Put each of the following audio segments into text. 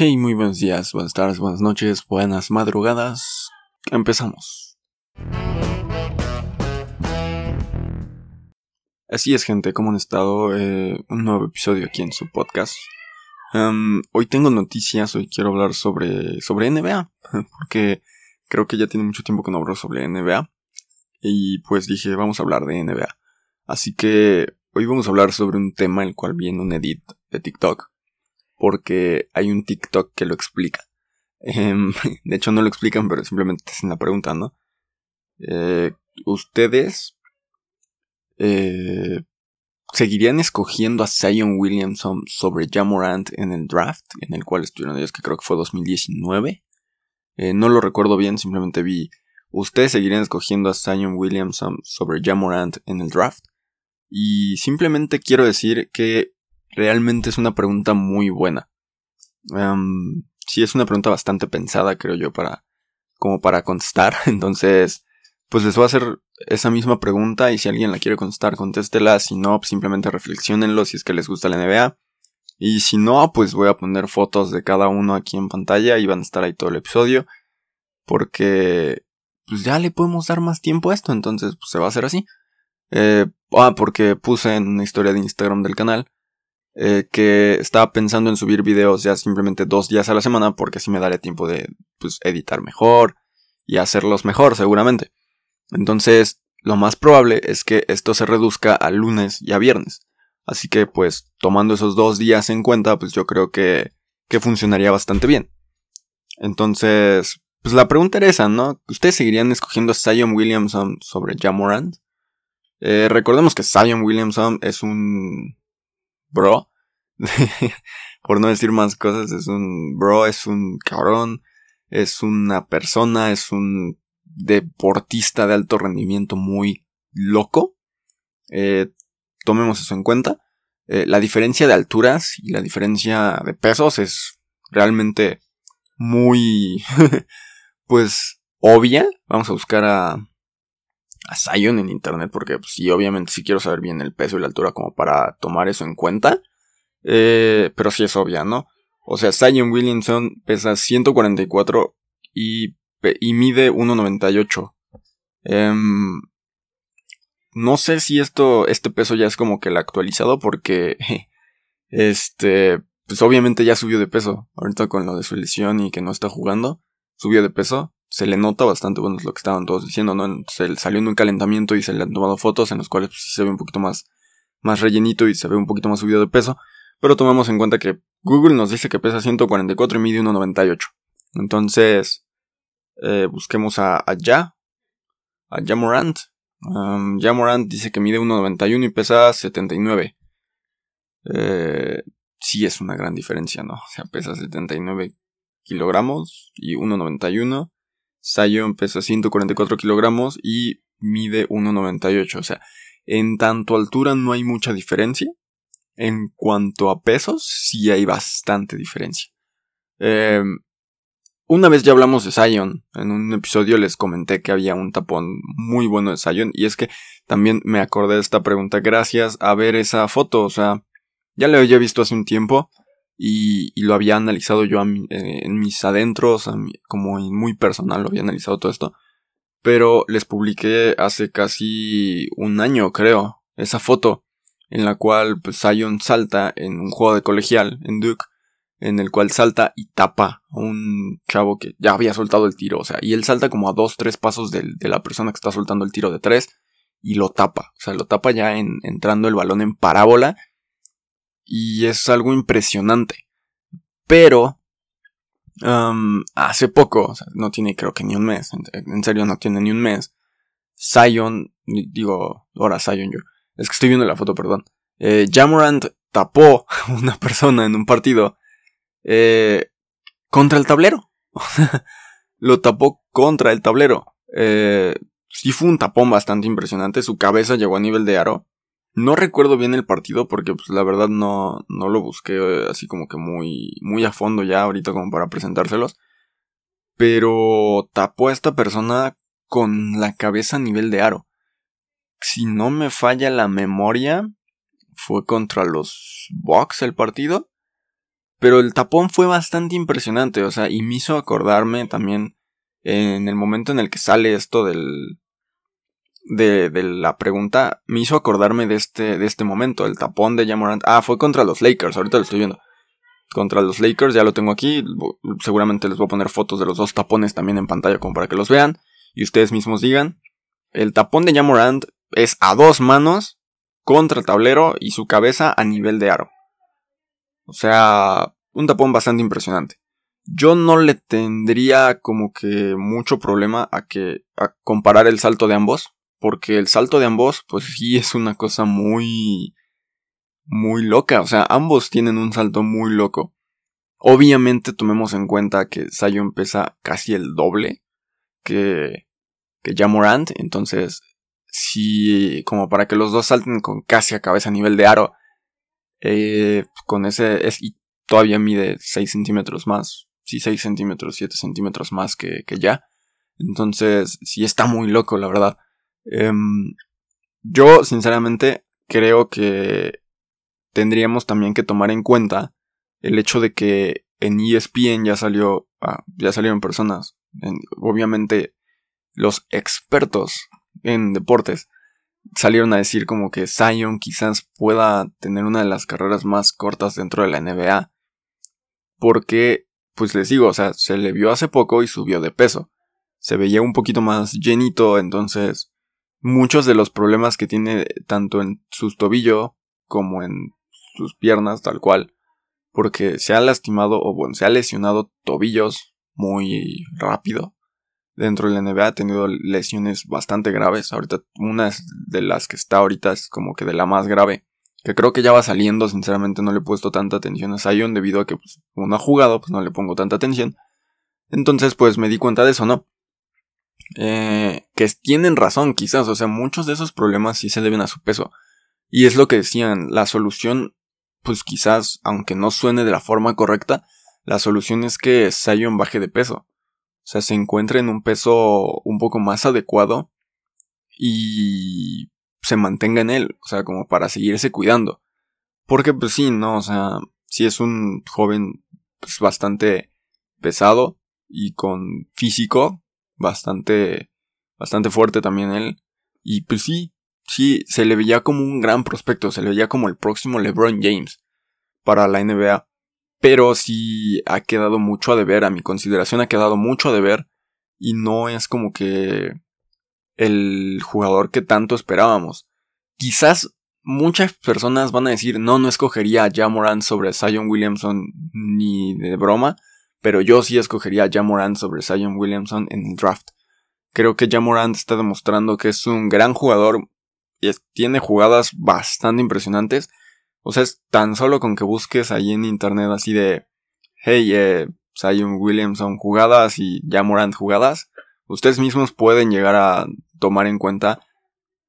Hey, muy buenos días, buenas tardes, buenas noches, buenas madrugadas. Empezamos. Así es, gente, ¿cómo han estado? Eh, un nuevo episodio aquí en su podcast. Em, hoy tengo noticias, hoy quiero hablar sobre, sobre NBA, porque creo que ya tiene mucho tiempo que no hablo sobre NBA. Y pues dije, vamos a hablar de NBA. Así que hoy vamos a hablar sobre un tema el cual viene un edit de TikTok porque hay un TikTok que lo explica. Em, de hecho no lo explican, pero simplemente te hacen la pregunta, ¿no? Eh, ¿Ustedes eh, seguirían escogiendo a Zion Williamson sobre Jamorant en el draft, en el cual estuvieron ellos, que creo que fue 2019? Eh, no lo recuerdo bien, simplemente vi. ¿Ustedes seguirían escogiendo a Zion Williamson sobre Jamorant en el draft? Y simplemente quiero decir que realmente es una pregunta muy buena. Um, sí, es una pregunta bastante pensada, creo yo, para. como para contestar. Entonces, pues les voy a hacer esa misma pregunta y si alguien la quiere contestar, contéstela. Si no, pues simplemente reflexionenlo si es que les gusta la NBA. Y si no, pues voy a poner fotos de cada uno aquí en pantalla y van a estar ahí todo el episodio. Porque, pues ya le podemos dar más tiempo a esto, entonces pues se va a hacer así. Eh, ah, porque puse en una historia de Instagram del canal eh, que estaba pensando en subir videos ya simplemente dos días a la semana porque así me daría tiempo de pues, editar mejor y hacerlos mejor seguramente. Entonces, lo más probable es que esto se reduzca a lunes y a viernes. Así que pues tomando esos dos días en cuenta, pues yo creo que, que funcionaría bastante bien. Entonces, pues la pregunta era esa, ¿no? ¿Ustedes seguirían escogiendo a Zion Williamson sobre Jamorant? Eh, recordemos que Zion Williamson es un bro. Por no decir más cosas, es un bro, es un cabrón, es una persona, es un deportista de alto rendimiento muy loco. Eh, tomemos eso en cuenta. Eh, la diferencia de alturas y la diferencia de pesos es realmente muy, pues, obvia. Vamos a buscar a, a Zion en internet porque pues, obviamente sí quiero saber bien el peso y la altura como para tomar eso en cuenta. Eh, pero sí es obvia, ¿no? O sea, Zion Williamson pesa 144 y, y mide 1,98. Em, no sé si esto, este peso ya es como que el actualizado porque, este, pues obviamente ya subió de peso. Ahorita con lo de su lesión y que no está jugando, subió de peso se le nota bastante, bueno, es lo que estaban todos diciendo, ¿no? Se salió en un calentamiento y se le han tomado fotos en las cuales pues, se ve un poquito más, más rellenito y se ve un poquito más subido de peso. Pero tomamos en cuenta que Google nos dice que pesa 144 y mide 1,98. Entonces, eh, busquemos a, a Ya, a Jamorant. Um, Jamorant dice que mide 1,91 y pesa 79. Eh, sí es una gran diferencia, ¿no? O sea, pesa 79 kilogramos y 1,91. Zion pesa 144 kilogramos y mide 1,98. O sea, en tanto altura no hay mucha diferencia. En cuanto a pesos, sí hay bastante diferencia. Em, una vez ya hablamos de Zion. En un episodio les comenté que había un tapón muy bueno de Zion. Y es que también me acordé de esta pregunta gracias a ver esa foto. O sea, ya la había visto hace un tiempo y, lo había analizado yo eh, en mis adentros, como muy personal, lo había analizado todo esto. Pero les publiqué hace casi un año, creo, esa foto en la cual pues, Zion salta en un juego de colegial en Duke, en el cual salta y tapa a un chavo que ya había soltado el tiro, o sea, y él salta como a dos, tres pasos de, de la persona que está soltando el tiro de tres y lo tapa, o sea, lo tapa ya en, entrando el balón en parábola y es algo impresionante. Pero hace poco, no tiene creo que ni un mes, en, serio no tiene ni un mes, Zion, digo, ahora Zion yo, es que estoy viendo la foto, perdón. Eh, Jamorant tapó una persona en un partido eh, contra el tablero. Lo tapó contra el tablero. Eh, sí fue un tapón bastante impresionante. Su cabeza llegó a nivel de aro. No recuerdo bien el partido porque pues la verdad no, no lo busqué eh, así como que muy, muy a fondo ya ahorita como para presentárselos. Pero tapó a esta persona con la cabeza a nivel de aro. Si no me falla la memoria, fue contra los Bucks el partido. Pero el tapón fue bastante impresionante, o sea, y me hizo acordarme también en el momento en el que sale esto del, de, de, la pregunta me hizo acordarme de este, de este momento, el tapón de Jamorant. Ah, fue contra los Lakers, ahorita lo estoy viendo. Contra los Lakers, ya lo tengo aquí. Seguramente les voy a poner fotos de los dos tapones también en pantalla como para que los vean. Y ustedes mismos digan. El tapón de Jamorant es a dos manos contra el tablero y su cabeza a nivel de aro. O sea, un tapón bastante impresionante. Yo no le tendría como que mucho problema a que a comparar el salto de ambos, porque el salto de ambos, pues sí es una cosa muy, muy loca. O sea, ambos tienen un salto muy loco. Obviamente tomemos en cuenta que Zion pesa casi el doble que, que Jamorant. Entonces, sí, como para que los dos salten con casi a cabeza a nivel de aro. Eh, con ese, es, y todavía mide 6 centímetros más. Sí, 6 centímetros, 7 centímetros más que, que ya. Entonces, sí está muy loco, la verdad. Em, yo, sinceramente, creo que tendríamos también que tomar en cuenta el hecho de que en ESPN ya salió, ah, ya salieron personas, obviamente los expertos en deportes salieron a decir como que Zion quizás pueda tener una de las carreras más cortas dentro de la NBA. Porque, pues les digo, o sea, se le vio hace poco y subió de peso. Se veía un poquito más llenito, entonces muchos de los problemas que tiene tanto en sus tobillos como en sus piernas, tal cual, porque se ha lastimado o bueno, se ha lesionado tobillos muy rápido. Dentro de la NBA ha tenido lesiones bastante graves. Ahorita, una de las que está ahorita es como que de la más grave. Que creo que ya va saliendo, sinceramente no le he puesto tanta atención a Zion debido a que pues, no ha jugado, pues no le pongo tanta atención. Entonces, pues me di cuenta de eso, ¿no? Eh, que tienen razón quizás, o sea, muchos de esos problemas sí se deben a su peso. Y es lo que decían, la solución, pues quizás, aunque no suene de la forma correcta, la solución es que Zion baje de peso. O sea, se encuentre en un peso un poco más adecuado y se mantenga en él, o sea, como para seguirse cuidando. Porque pues sí, no, o sea, si es un joven pues bastante pesado y con físico, bastante, bastante fuerte también él. Y pues sí, sí, se le veía como un gran prospecto, se le veía como el próximo LeBron James para la NBA. Pero sí ha quedado mucho a deber, a mi consideración ha quedado mucho a deber. Y no es como que el jugador que tanto esperábamos. Quizás muchas personas van a decir, no, no escogería a Jamoran sobre Zion Williamson ni de broma pero yo sí escogería a Jamorant sobre Zion Williamson en el draft. Creo que Jamorant está demostrando que es un gran jugador y tiene jugadas bastante impresionantes. O sea, es tan solo con que busques ahí en internet así de, hey, eh, Zion Williamson jugadas y Jamorant jugadas, ustedes mismos pueden llegar a tomar en cuenta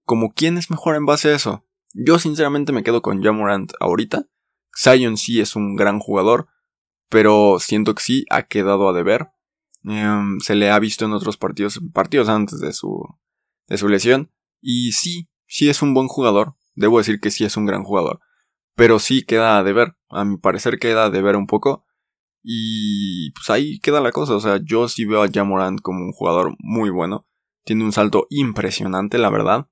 como quién es mejor en base a eso. Yo sinceramente me quedo con Jamorant ahorita. Zion sí es un gran jugador, pero siento que sí ha quedado a deber. Em, se le ha visto en otros partidos, partidos antes de su, de su lesión. Y sí, sí es un buen jugador. Debo decir que sí es un gran jugador. Pero sí queda a deber. A mi parecer queda a deber un poco. Y pues ahí queda la cosa. O sea, yo sí veo a Jamorant como un jugador muy bueno. Tiene un salto impresionante, la verdad.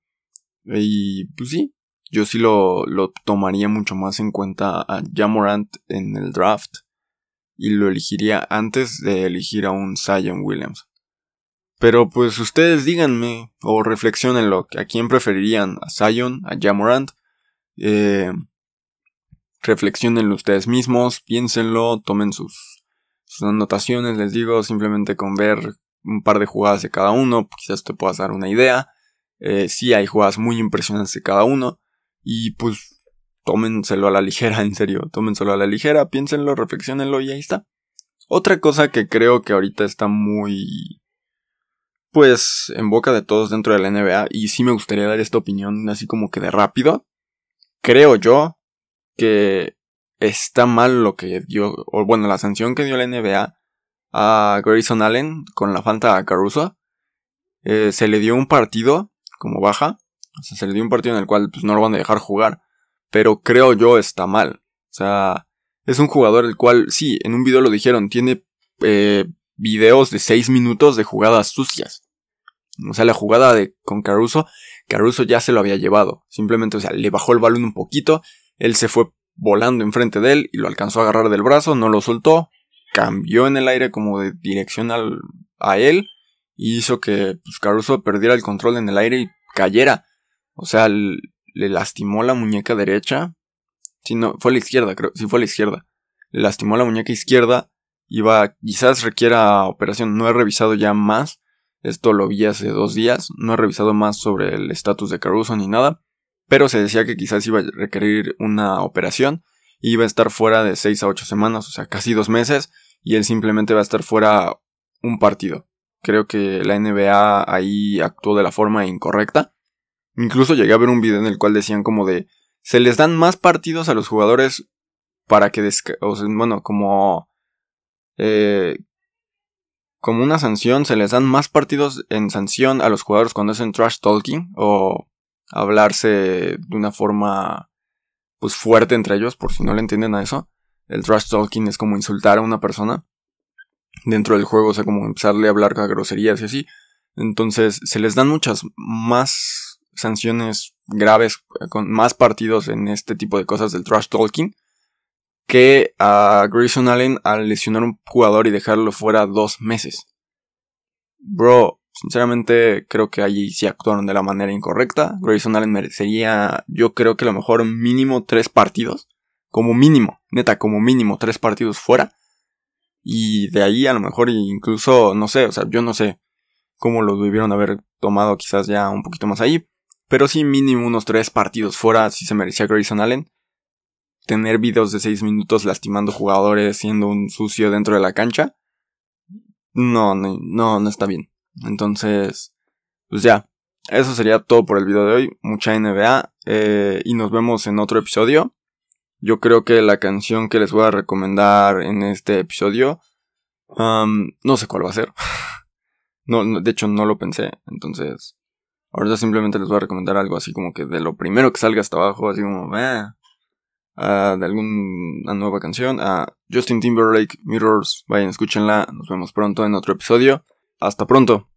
Y pues sí, yo sí lo, lo tomaría mucho más en cuenta a Jamorant en el draft y lo elegiría antes de elegir a un Zion Williams. Pero pues ustedes díganme o reflexionenlo, a quién preferirían, a Zion, a Jamorant. Eh, reflexionenlo ustedes mismos, piénsenlo, tomen sus, sus anotaciones, les digo, simplemente con ver un par de jugadas de cada uno, quizás te puedas dar una idea. Eh, sí hay jugadas muy impresionantes de cada uno. Y pues tómenselo a la ligera, en serio, tómenselo a la ligera, piénsenlo, reflexionenlo y ahí está. Otra cosa que creo que ahorita está muy pues en boca de todos dentro de la NBA y sí me gustaría dar esta opinión así como que de rápido. Creo yo que está mal lo que dio, o bueno, la sanción que dio la NBA a Grayson Allen con la falta a Caruso. Eh, se le dio un partido como baja, o sea, se le dio un partido en el cual pues, no lo van a dejar jugar pero creo yo está mal. O sea, Es un jugador el cual, sí, en un video lo dijeron, tiene eh, videos de 6 minutos de jugadas sucias. O sea, la jugada de, con Caruso, Caruso ya se lo había llevado. Simplemente, o sea, le bajó el balón un poquito, él se fue volando enfrente de él y lo alcanzó a agarrar del brazo, no lo soltó, cambió en el aire como de dirección al, a él y hizo que pues, Caruso perdiera el control en el aire y cayera. O sea, le lastimó la muñeca derecha. Si no, fue a la izquierda, creo. Sí, fue a la izquierda. Le lastimó la muñeca izquierda. Iba, quizás requiera operación. No he revisado ya más. Esto lo vi hace dos días. No he revisado más sobre el estatus de Caruso ni nada. Pero se decía que quizás iba a requerir una operación. Y iba a estar fuera de 6 a 8 semanas, o sea, casi dos meses. Y él simplemente va a estar fuera un partido. Creo que la NBA ahí actuó de la forma incorrecta. Incluso llegué a ver un video en el cual decían como de se les dan más partidos a los jugadores para que o sea, bueno, como eh, como una sanción, se les dan más partidos en sanción a los jugadores cuando hacen trash talking o hablarse de una forma pues fuerte entre ellos, por si no le entienden a eso. El trash talking es como insultar a una persona dentro del juego, o sea, como empezarle a hablar con groserías y así. Entonces, se les dan muchas más sanciones graves, con más partidos en este tipo de cosas del trash talking, que a Grayson Allen al lesionar un jugador y dejarlo fuera dos meses. Bro, sinceramente creo que allí sí actuaron de la manera incorrecta. Grayson Allen merecería, yo creo que a lo mejor mínimo tres partidos. Como mínimo, neta, como mínimo tres partidos fuera. Y de ahí a lo mejor incluso, no sé, o sea, yo no sé cómo lo debieron haber tomado quizás ya un poquito más ahí. Pero sí mínimo unos tres partidos fuera si se merecía Grayson Allen. Tener videos de seis minutos lastimando jugadores, siendo un sucio dentro de la cancha. No, no, no, no está bien. Entonces, pues ya. Eso sería todo por el video de hoy. Mucha NBA. Eh, y nos vemos en otro episodio. Yo creo que la canción que les voy a recomendar en este episodio, no sé cuál va a ser. no, de hecho no lo pensé, entonces ahorita simplemente les voy a recomendar algo así como que de lo primero que salga hasta abajo, así como, eh, de alguna nueva canción. a Justin Timberlake, Mirrors, vayan, escúchenla. Nos vemos pronto en otro episodio. Hasta pronto.